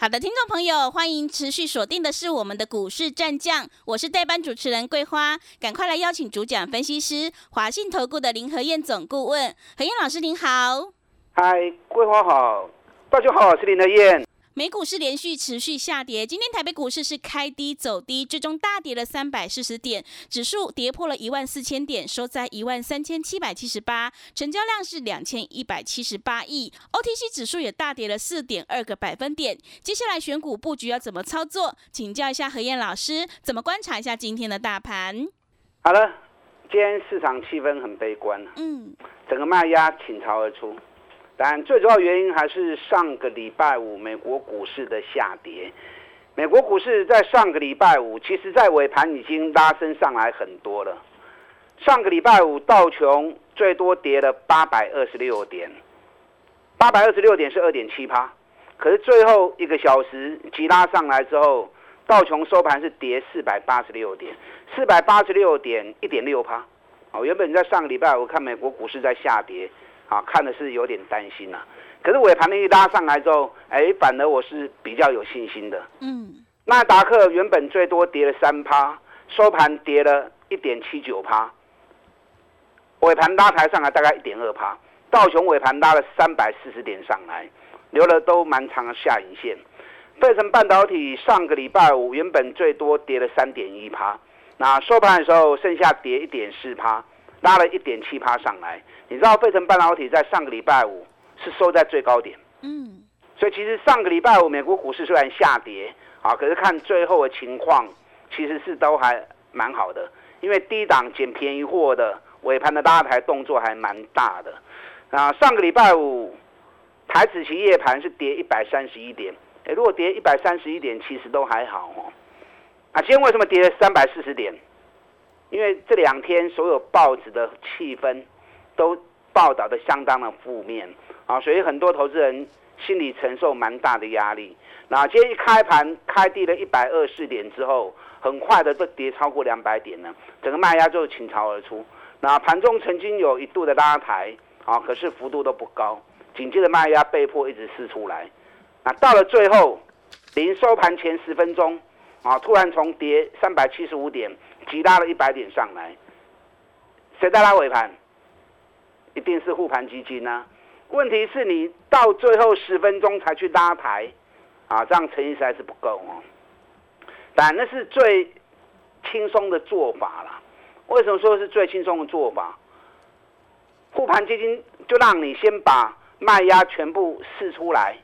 好的，听众朋友，欢迎持续锁定的是我们的股市战将，我是代班主持人桂花，赶快来邀请主讲分析师华信投顾的林和燕总顾问，何燕老师您好。嗨，桂花好，大家好，我是林和燕。美股是连续持续下跌，今天台北股市是开低走低，最终大跌了三百四十点，指数跌破了一万四千点，收在一万三千七百七十八，成交量是两千一百七十八亿，OTC 指数也大跌了四点二个百分点。接下来选股布局要怎么操作？请教一下何燕老师，怎么观察一下今天的大盘？好了，今天市场气氛很悲观，嗯，整个卖压倾巢而出。但最主要原因还是上个礼拜五美国股市的下跌。美国股市在上个礼拜五，其实在尾盘已经拉升上来很多了。上个礼拜五道琼最多跌了八百二十六点，八百二十六点是二点七趴。可是最后一个小时急拉上来之后，道琼收盘是跌四百八十六点，四百八十六点一点六趴。哦，原本在上个礼拜五看美国股市在下跌。啊，看的是有点担心呐。可是尾盘的一拉上来之后，哎，反而我是比较有信心的。嗯，纳达克原本最多跌了三趴，收盘跌了一点七九趴，尾盘拉抬上来大概一点二趴。道琼尾盘拉了三百四十点上来，留了都蛮长的下影线。费城半导体上个礼拜五原本最多跌了三点一趴，那收盘的时候剩下跌一点四趴。拉了一点七趴上来，你知道费城半导体在上个礼拜五是收在最高点，嗯，所以其实上个礼拜五美国股市虽然下跌啊，可是看最后的情况，其实是都还蛮好的，因为低档捡便宜货的尾盘的拉抬动作还蛮大的啊。上个礼拜五台子期夜盘是跌一百三十一点，哎，如果跌一百三十一点，其实都还好哦。啊，今天为什么跌了三百四十点？因为这两天所有报纸的气氛都报道的相当的负面啊，所以很多投资人心里承受蛮大的压力。那今天一开盘开低了一百二十点之后，很快的都跌超过两百点了，整个卖压就倾巢而出。那盘中曾经有一度的拉抬啊，可是幅度都不高，紧接着卖压被迫一直撕出来。那到了最后临收盘前十分钟啊，突然从跌三百七十五点。急拉了一百点上来，谁在拉尾盘？一定是护盘基金啊。问题是你到最后十分钟才去拉抬，啊，这样诚意实在是不够哦。但那是最轻松的做法了。为什么说是最轻松的做法？护盘基金就让你先把卖压全部试出来，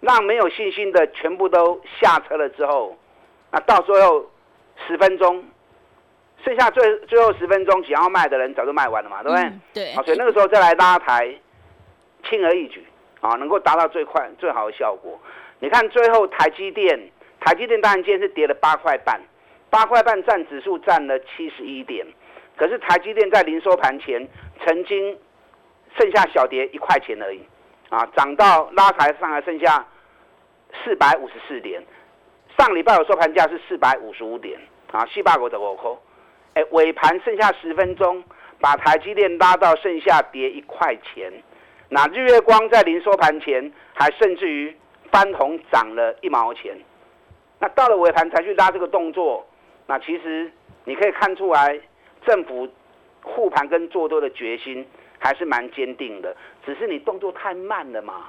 让没有信心的全部都下车了之后，那到最后十分钟。剩下最最后十分钟想要卖的人早就卖完了嘛，对不对？对。啊，所以那个时候再来拉抬，轻而易举啊，能够达到最快最好的效果。你看最后台积电，台积电当然今天是跌了八块半，八块半占指数占了七十一点，可是台积电在零收盘前曾经剩下小跌一块钱而已，啊，涨到拉抬上来剩下四百五十四点，上礼拜有收盘价是四百五十五点，啊，四百五十五块。哎，尾盘剩下十分钟，把台积电拉到剩下跌一块钱。那日月光在临收盘前还甚至于翻红涨了一毛钱。那到了尾盘才去拉这个动作，那其实你可以看出来，政府护盘跟做多的决心还是蛮坚定的。只是你动作太慢了嘛。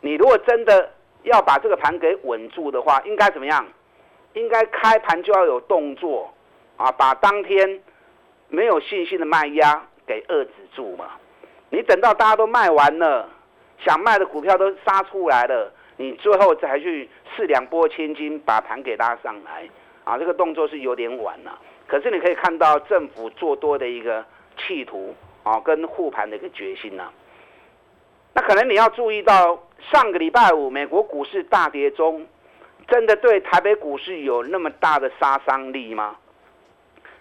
你如果真的要把这个盘给稳住的话，应该怎么样？应该开盘就要有动作。啊，把当天没有信心的卖压给遏制住嘛？你等到大家都卖完了，想卖的股票都杀出来了，你最后才去试两波千金把盘给拉上来，啊，这个动作是有点晚了。可是你可以看到政府做多的一个企图啊，跟护盘的一个决心呐。那可能你要注意到，上个礼拜五美国股市大跌中，真的对台北股市有那么大的杀伤力吗？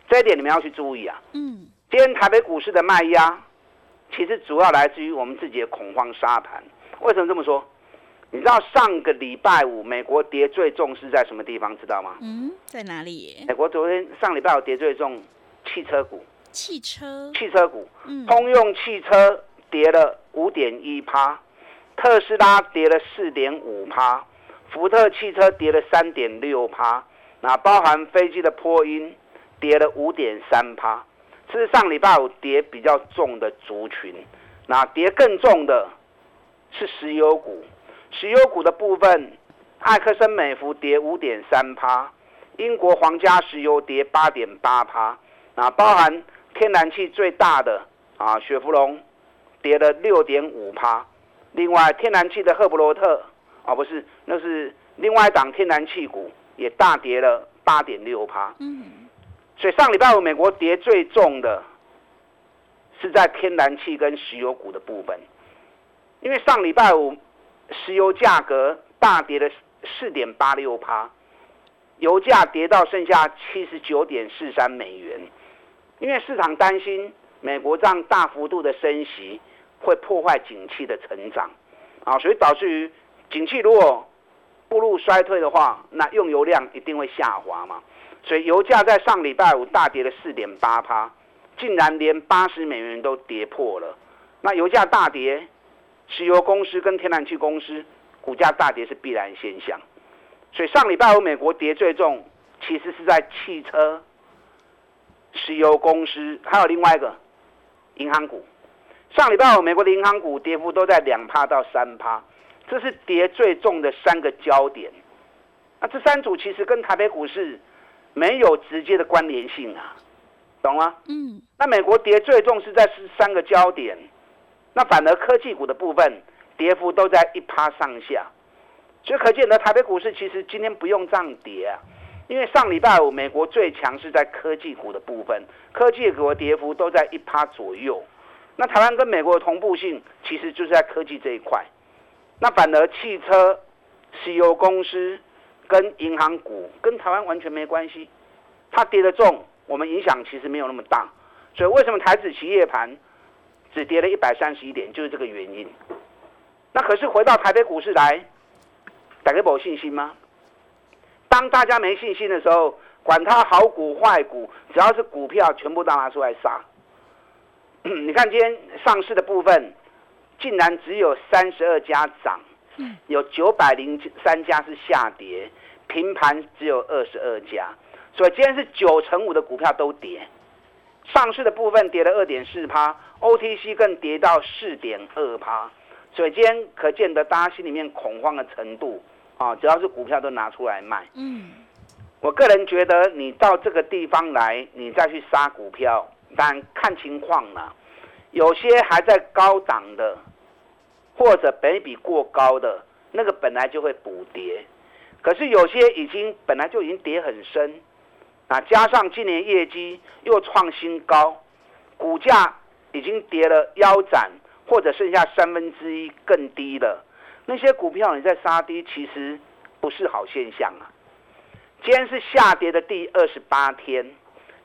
这一点你们要去注意啊。嗯，今天台北股市的卖压，其实主要来自于我们自己的恐慌沙盘。为什么这么说？你知道上个礼拜五美国跌最重是在什么地方？知道吗？嗯，在哪里？美国昨天上礼拜五跌最重，汽车股。汽车。汽车股。嗯。通用汽车跌了五点一趴，特斯拉跌了四点五趴，福特汽车跌了三点六趴。那包含飞机的波音跌了五点三趴，这是上礼拜五跌比较重的族群。那跌更重的是石油股。石油股的部分，艾克森美孚跌五点三趴，英国皇家石油跌八点八趴，那，包含天然气最大的啊雪佛龙跌了六点五趴，另外天然气的赫伯罗特啊不是，那是另外一档天然气股也大跌了八点六趴。嗯，所以上礼拜五美国跌最重的是在天然气跟石油股的部分，因为上礼拜五。石油价格大跌了四点八六趴，油价跌到剩下七十九点四三美元，因为市场担心美国这样大幅度的升息会破坏景气的成长，啊，所以导致于景气如果步入衰退的话，那用油量一定会下滑嘛，所以油价在上礼拜五大跌了四点八趴，竟然连八十美元都跌破了，那油价大跌。石油公司跟天然气公司股价大跌是必然现象，所以上礼拜五美国跌最重，其实是在汽车、石油公司，还有另外一个银行股。上礼拜五美国的银行股跌幅都在两趴到三趴，这是跌最重的三个焦点。那这三组其实跟台北股市没有直接的关联性啊，懂吗？嗯。那美国跌最重是在是三个焦点。那反而科技股的部分跌幅都在一趴上下，所以可见呢台北股市其实今天不用这样跌啊，因为上礼拜五美国最强是在科技股的部分，科技股的跌幅都在一趴左右。那台湾跟美国的同步性其实就是在科技这一块，那反而汽车、石油公司跟银行股跟台湾完全没关系，它跌得重，我们影响其实没有那么大。所以为什么台子企业盘？只跌了一百三十一点，就是这个原因。那可是回到台北股市来，大家有信心吗？当大家没信心的时候，管它好股坏股，只要是股票，全部都拿出来杀。你看今天上市的部分，竟然只有三十二家涨，有九百零三家是下跌，平盘只有二十二家，所以今天是九成五的股票都跌。上市的部分跌了二点四趴，OTC 更跌到四点二趴，所以今天可见得大家心里面恐慌的程度啊，只要是股票都拿出来卖。嗯，我个人觉得你到这个地方来，你再去杀股票，但看情况了。有些还在高档的，或者本比过高的，那个本来就会补跌，可是有些已经本来就已经跌很深。那加上今年业绩又创新高，股价已经跌了腰斩，或者剩下三分之一更低了。那些股票你在杀低，其实不是好现象啊。今天是下跌的第二十八天，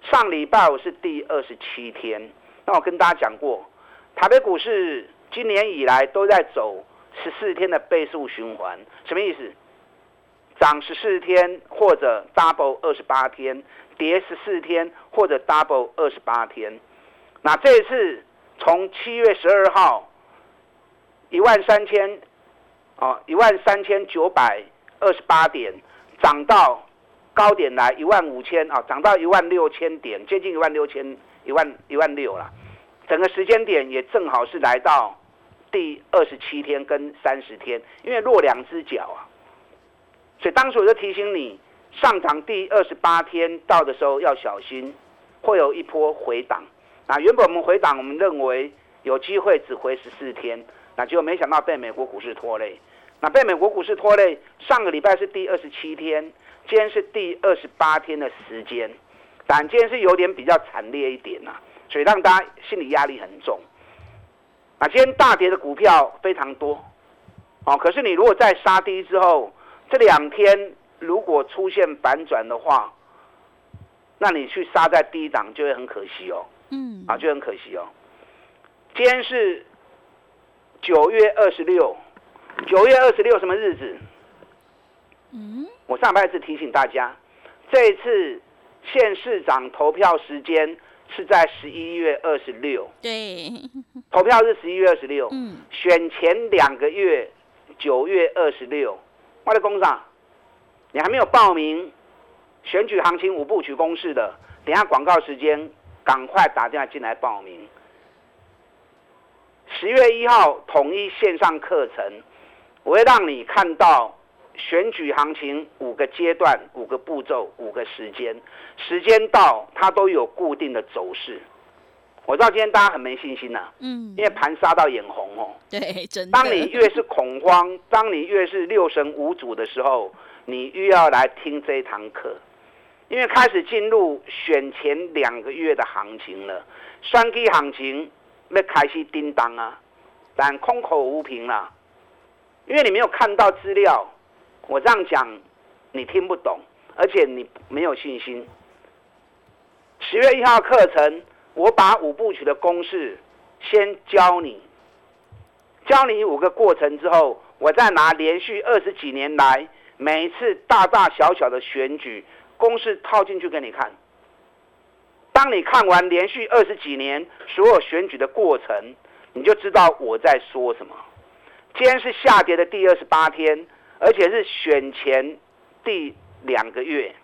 上礼拜五是第二十七天。那我跟大家讲过，台北股市今年以来都在走十四天的倍数循环，什么意思？涨十四天或者 double 二十八天，跌十四天或者 double 二十八天。那这一次从七月十二号一万三千哦一万三千九百二十八点涨到高点来一万五千啊，涨到一万六千点，接近一万六千一万一万六了。整个时间点也正好是来到第二十七天跟三十天，因为落两只脚啊。所以当时我就提醒你，上涨第二十八天到的时候要小心，会有一波回档。那原本我们回档，我们认为有机会只回十四天，那结果没想到被美国股市拖累。那被美国股市拖累，上个礼拜是第二十七天，今天是第二十八天的时间，但今天是有点比较惨烈一点呐，所以让大家心理压力很重。那今天大跌的股票非常多，哦，可是你如果在杀低之后，这两天如果出现反转的话，那你去杀在低档就会很可惜哦。嗯，啊，就很可惜哦。今天是九月二十六，九月二十六什么日子？嗯，我上半次提醒大家，这一次县市长投票时间是在十一月二十六。对，投票是十一月二十六。嗯，选前两个月，九月二十六。我的工厂，你还没有报名选举行情五部曲公式的，等下广告时间，赶快打电话进来报名。十月一号统一线上课程，我会让你看到选举行情五个阶段、五个步骤、五个时间，时间到它都有固定的走势。我知道今天大家很没信心呐，嗯，因为盘杀到眼红哦。对，真的。当你越是恐慌，当你越是六神无主的时候，你越要来听这一堂课，因为开始进入选前两个月的行情了，双 K 行情。要开始叮当啊，但空口无凭啦，因为你没有看到资料，我这样讲你听不懂，而且你没有信心。十月一号课程，我把五部曲的公式先教你，教你五个过程之后，我再拿连续二十几年来每一次大大小小的选举公式套进去给你看。当你看完连续二十几年所有选举的过程，你就知道我在说什么。今天是下跌的第二十八天，而且是选前第两个月，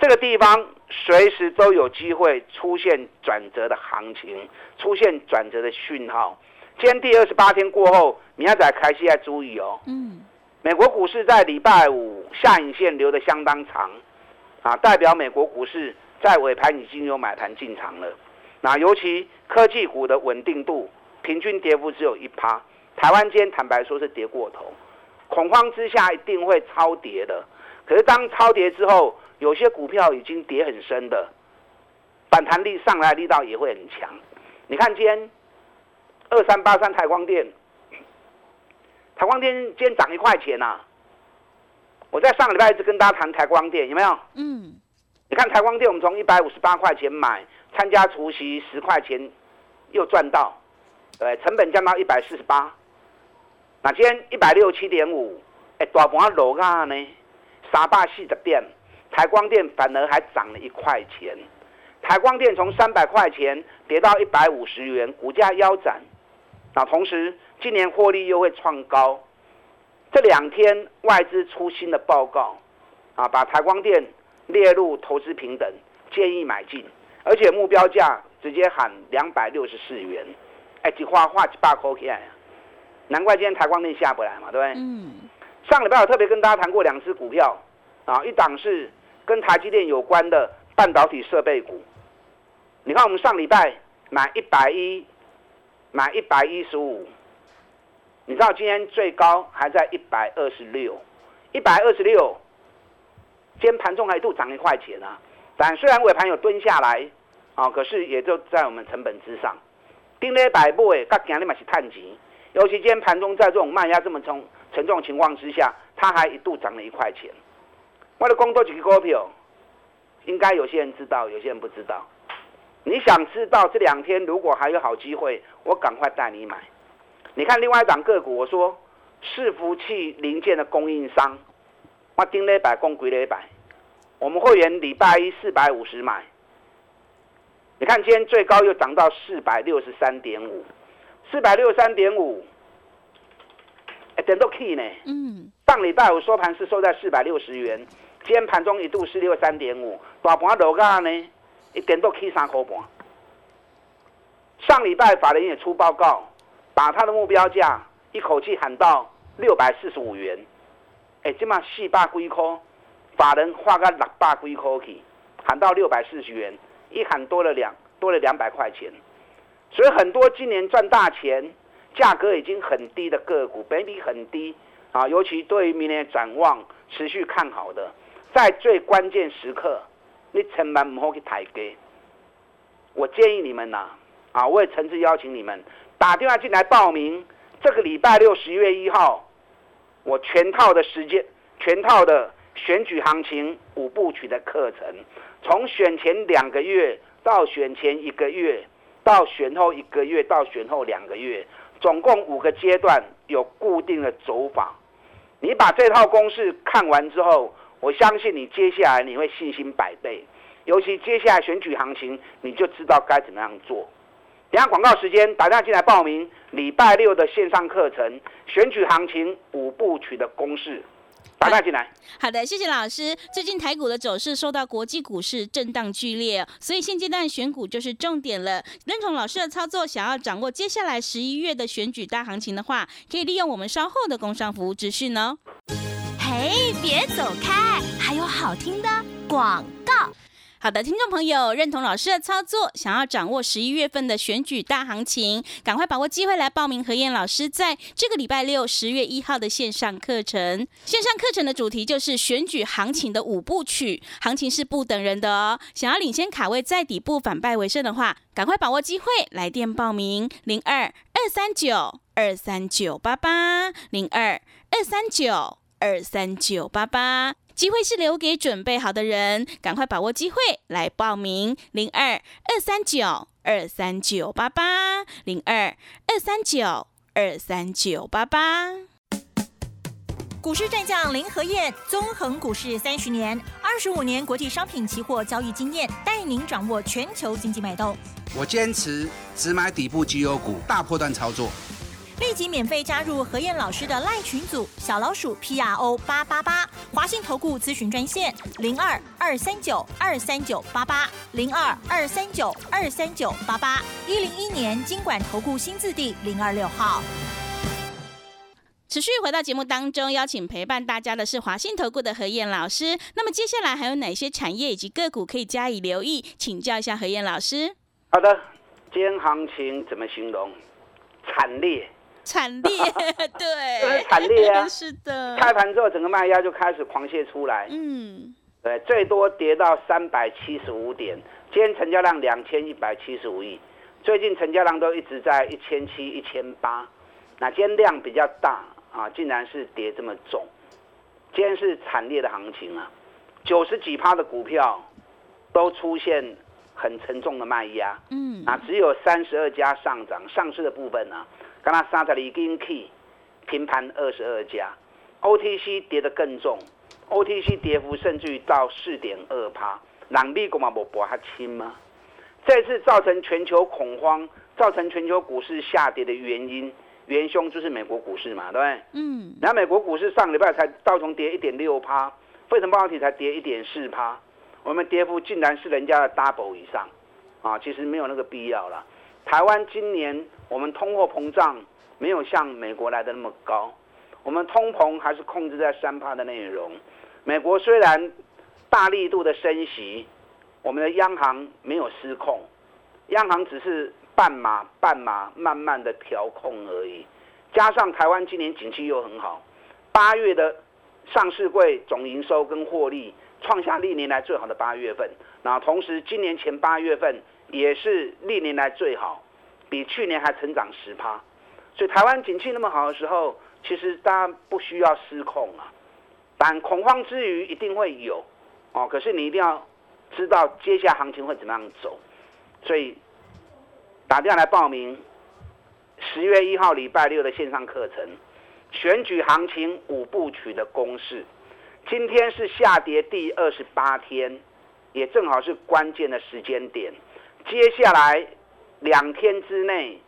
这个地方随时都有机会出现转折的行情，出现转折的讯号。今天第二十八天过后，你要在开始要注意哦。嗯，美国股市在礼拜五下影线留的相当长，啊，代表美国股市。在尾盘已经有买盘进场了，那尤其科技股的稳定度，平均跌幅只有一趴。台湾今天坦白说是跌过头，恐慌之下一定会超跌的。可是当超跌之后，有些股票已经跌很深的，反弹力上来力道也会很强。你看今天二三八三台光电，台光电今天涨一块钱呐。我在上个礼拜一直跟大家谈台光电，有没有？嗯。你看台光电，我们从一百五十八块钱买，参加除夕十块钱，又赚到，对，成本降到一百四十八。那今天一百六十七点五，哎，大盘落啊呢，三百四十点，台光电反而还涨了一块钱。台光电从三百块钱跌到一百五十元，股价腰斩。那同时，今年获利又会创高。这两天外资出新的报告，啊，把台光电。列入投资平等，建议买进，而且目标价直接喊两百六十四元，哎，一花花一百块钱，难怪今天台光电下不来嘛，对不对？嗯。上礼拜我特别跟大家谈过两只股票，啊，一档是跟台积电有关的半导体设备股。你看我们上礼拜买一百一，买一百一十五，你知道今天最高还在一百二十六，一百二十六。今天盘中还一度涨一块钱啊，但虽然尾盘有蹲下来，啊，可是也就在我们成本之上。丁咧百步诶，甲今日嘛是探底，尤其今天盘中在这种卖压这么重沉重情况之下，它还一度涨了一块钱。为了工作几个股票，应该有些人知道，有些人不知道。你想知道这两天如果还有好机会，我赶快带你买。你看另外一档个股，我说伺服器零件的供应商。我顶礼拜共几礼拜，我们会员礼拜一四百五十买，你看今天最高又涨到四百六十三点五，四百六十三点五，哎，点都 key 呢。嗯。上礼拜五收盘是收在四百六十元，今天盘中一度是六三点五，大盘落价呢，一点都 key 三块半。上礼拜法人也出报告，把他的目标价一口气喊到六百四十五元。哎，起码四百几块，法人花个六百几块去，喊到六百四十元，一喊多了两多了两百块钱，所以很多今年赚大钱，价格已经很低的个股，本比很低啊，尤其对于明年展望持续看好的，在最关键时刻，你千万唔好去抬价。我建议你们呐，啊，我也诚挚邀请你们打电话进来报名，这个礼拜六十月一号。我全套的时间，全套的选举行情五部曲的课程，从选前两个月到选前一个月，到选后一个月到选后两个月，总共五个阶段有固定的走法。你把这套公式看完之后，我相信你接下来你会信心百倍。尤其接下来选举行情，你就知道该怎么样做。等下广告时间，打电话进来报名礼拜六的线上课程，选举行情五部曲的公式。打电进来。好的，谢谢老师。最近台股的走势受到国际股市震荡剧烈，所以现阶段选股就是重点了。认同老师的操作，想要掌握接下来十一月的选举大行情的话，可以利用我们稍后的工商服务资讯哦。嘿，别走开，还有好听的广告。好的，听众朋友，认同老师的操作，想要掌握十一月份的选举大行情，赶快把握机会来报名何燕老师在这个礼拜六十月一号的线上课程。线上课程的主题就是选举行情的五部曲，行情是不等人的哦。想要领先卡位，在底部反败为胜的话，赶快把握机会，来电报名零二二三九二三九八八零二二三九二三九八八。机会是留给准备好的人，赶快把握机会来报名零二二三九二三九八八零二二三九二三九八八。股市战将林和燕，纵横股市三十年，二十五年国际商品期货交易经验，带您掌握全球经济脉动。我坚持只买底部绩优股，大波段操作。立即免费加入何燕老师的赖群组，小老鼠 P R O 八八八，华信投顾咨询专线零二二三九二三九八八零二二三九二三九八八一零一年经管投顾新字第零二六号。持续回到节目当中，邀请陪伴大家的是华信投顾的何燕老师。那么接下来还有哪些产业以及个股可以加以留意？请教一下何燕老师。好的，今天行情怎么形容？惨烈。惨烈，对，惨烈啊！是的，开盘之后，整个卖压就开始狂泻出来。嗯，对，最多跌到三百七十五点。今天成交量两千一百七十五亿，最近成交量都一直在一千七、一千八。那今天量比较大啊，竟然是跌这么重。今天是惨烈的行情啊，九十几趴的股票都出现很沉重的卖压。嗯，啊，只有三十二家上涨，上市的部分呢？三十二根 K，平盘二十二家，OTC 跌得更重，OTC 跌幅甚至于到四点二趴，人力股嘛无博它轻吗？这次造成全球恐慌，造成全球股市下跌的原因，元凶就是美国股市嘛，对不对？嗯。然后美国股市上礼拜才道琼跌一点六趴，费城半导体才跌一点四趴，我们跌幅竟然是人家的 double 以上，啊，其实没有那个必要了。台湾今年我们通货膨胀没有像美国来的那么高，我们通膨还是控制在三帕的内容。美国虽然大力度的升息，我们的央行没有失控，央行只是半码半码慢慢的调控而已。加上台湾今年景气又很好，八月的上市柜总营收跟获利创下历年来最好的八月份，那同时今年前八月份。也是历年来最好，比去年还成长十趴，所以台湾景气那么好的时候，其实大家不需要失控啊。但恐慌之余一定会有哦，可是你一定要知道接下来行情会怎么样走。所以打电话来报名十月一号礼拜六的线上课程，选举行情五部曲的公式。今天是下跌第二十八天，也正好是关键的时间点。接下来两天之内，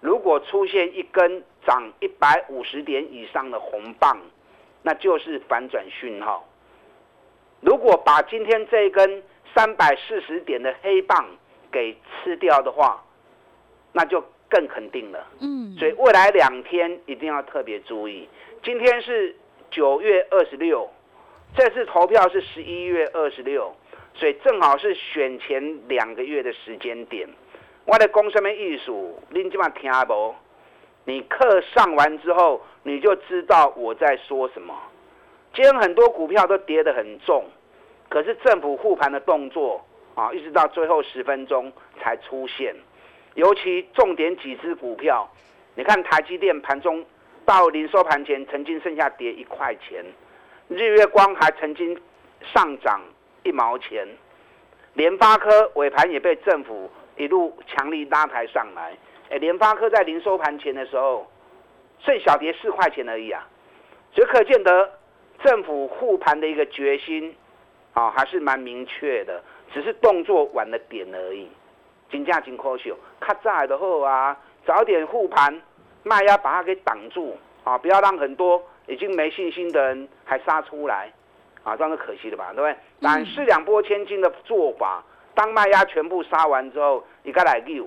如果出现一根涨一百五十点以上的红棒，那就是反转讯号。如果把今天这一根三百四十点的黑棒给吃掉的话，那就更肯定了。嗯，所以未来两天一定要特别注意。今天是九月二十六，这次投票是十一月二十六。所以正好是选前两个月的时间点，我的讲什么艺术，您今晚听不？你课上完之后，你就知道我在说什么。今天很多股票都跌得很重，可是政府护盘的动作啊，一直到最后十分钟才出现。尤其重点几只股票，你看台积电盘中到零收盘前曾经剩下跌一块钱，日月光还曾经上涨一毛钱，联发科尾盘也被政府一路强力拉抬上来。哎，联发科在零收盘前的时候，剩小跌四块钱而已啊，所以可见得政府护盘的一个决心啊，还是蛮明确的，只是动作晚了点而已。金价金科秀，卡在的后啊，早点护盘，卖压把它给挡住啊，不要让很多已经没信心的人还杀出来啊，这样是可惜的吧，对不对？但是两波千金的做法，当卖压全部杀完之后，你该来溜。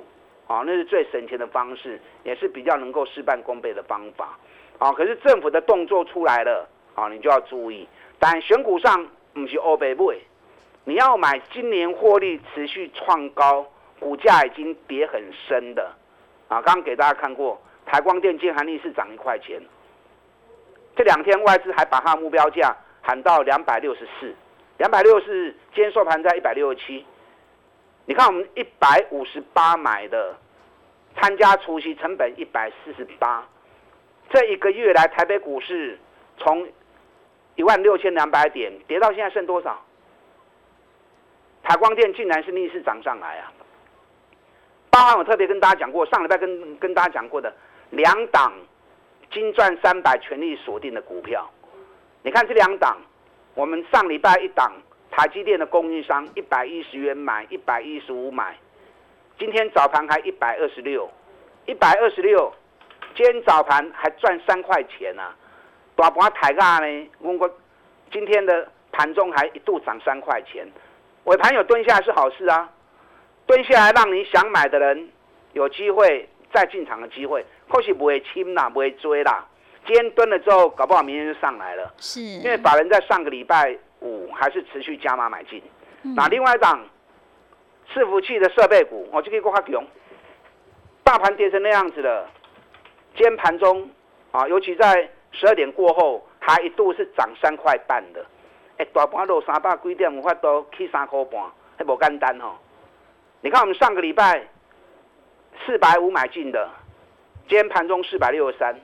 啊，那是最省钱的方式，也是比较能够事半功倍的方法。啊，可是政府的动作出来了，啊，你就要注意。但选股上不是欧北不你要买今年获利持续创高，股价已经跌很深的。啊，刚刚给大家看过，台光电金含利是涨一块钱。这两天外资还把它目标价喊到两百六十四，两百六是今天收盘在一百六十七。你看，我们一百五十八买的，参加除息成本一百四十八，这一个月来台北股市从一万六千两百点跌到现在剩多少？台光电竟然是逆势涨上来啊！包含我特别跟大家讲过，上礼拜跟跟大家讲过的两档金赚三百全力锁定的股票，你看这两档，我们上礼拜一档。台积电的供应商一百一十元买，一百一十五买，今天早盘还一百二十六，一百二十六，今天早盘还赚三块钱呢，大盘抬价呢，我过今天的盘中还一度涨三块钱，尾盘有蹲下来是好事啊，蹲下来让你想买的人有机会再进场的机会，或许不会轻啦，不会追啦，今天蹲了之后，搞不好明天就上来了，是，因为法人在上个礼拜。五还是持续加码买进，那另外一档伺服器的设备股，我就可以过它用。大盘跌成那样子了，今天盘中啊，尤其在十二点过后，还一度是涨三块半的。哎，大盘落三百几点，有法都起三块半，还不简单哦。你看我们上个礼拜四百五买进的，今天盘中四百六十三，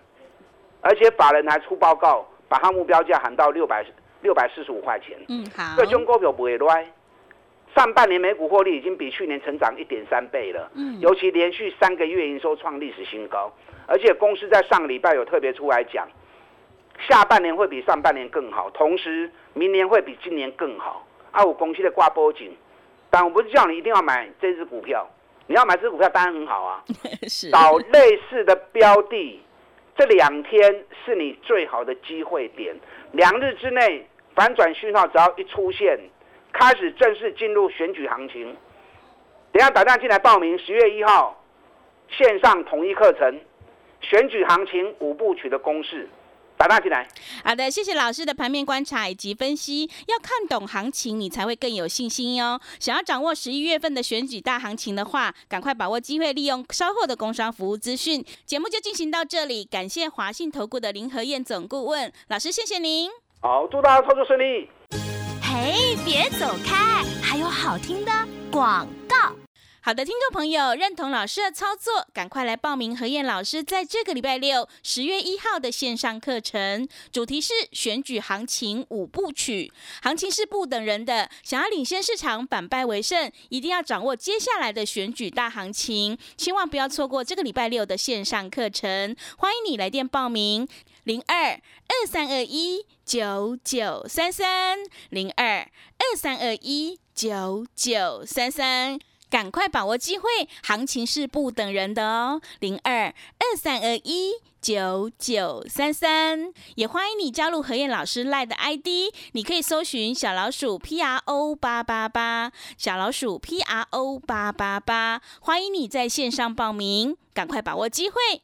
而且法人还出报告，把它目标价喊到六百。六百四十五块钱，嗯好，这中股票不会乱。上半年每股获利已经比去年成长一点三倍了，嗯，尤其连续三个月营收创历史新高，而且公司在上个礼拜有特别出来讲，下半年会比上半年更好，同时明年会比今年更好。啊，我公司的挂波景，但我不是叫你一定要买这只股票，你要买这只股票当然很好啊，是找类似的标的，这两天是你最好的机会点，两日之内。反转讯号只要一出现，开始正式进入选举行情。等下打电话进来报名，十月一号线上统一课程，选举行情五部曲的公式。好的，谢谢老师的盘面观察以及分析。要看懂行情，你才会更有信心哟。想要掌握十一月份的选举大行情的话，赶快把握机会，利用稍后的工商服务资讯。节目就进行到这里，感谢华信投顾的林和燕总顾问老师，谢谢您。好，祝大家操作顺利。嘿，别走开，还有好听的广告。好的，听众朋友，认同老师的操作，赶快来报名何燕老师在这个礼拜六十月一号的线上课程，主题是选举行情五部曲。行情是不等人的，想要领先市场，反败为胜，一定要掌握接下来的选举大行情，千万不要错过这个礼拜六的线上课程。欢迎你来电报名，零二二三二一九九三三，零二二三二一九九三三。赶快把握机会，行情是不等人的哦。零二二三二一九九三三，也欢迎你加入何燕老师赖的 ID，你可以搜寻小老鼠 P R O 八八八，小老鼠 P R O 八八八，欢迎你在线上报名，赶快把握机会。